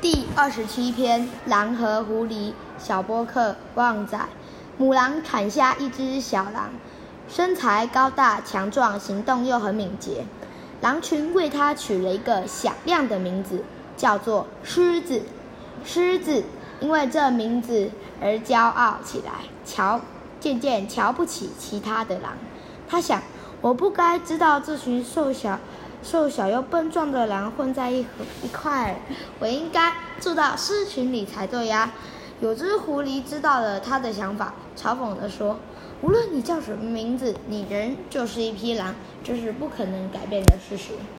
第二十七篇：狼和狐狸。小波克旺仔，母狼产下一只小狼，身材高大强壮，行动又很敏捷。狼群为它取了一个响亮的名字，叫做狮子。狮子因为这名字而骄傲起来，瞧，渐渐瞧不起其他的狼。他想，我不该知道这群瘦小。瘦小又笨重的狼混在一一块，我应该住到狮群里才对呀。有只狐狸知道了他的想法，嘲讽地说：“无论你叫什么名字，你人就是一匹狼，这是不可能改变的事实。”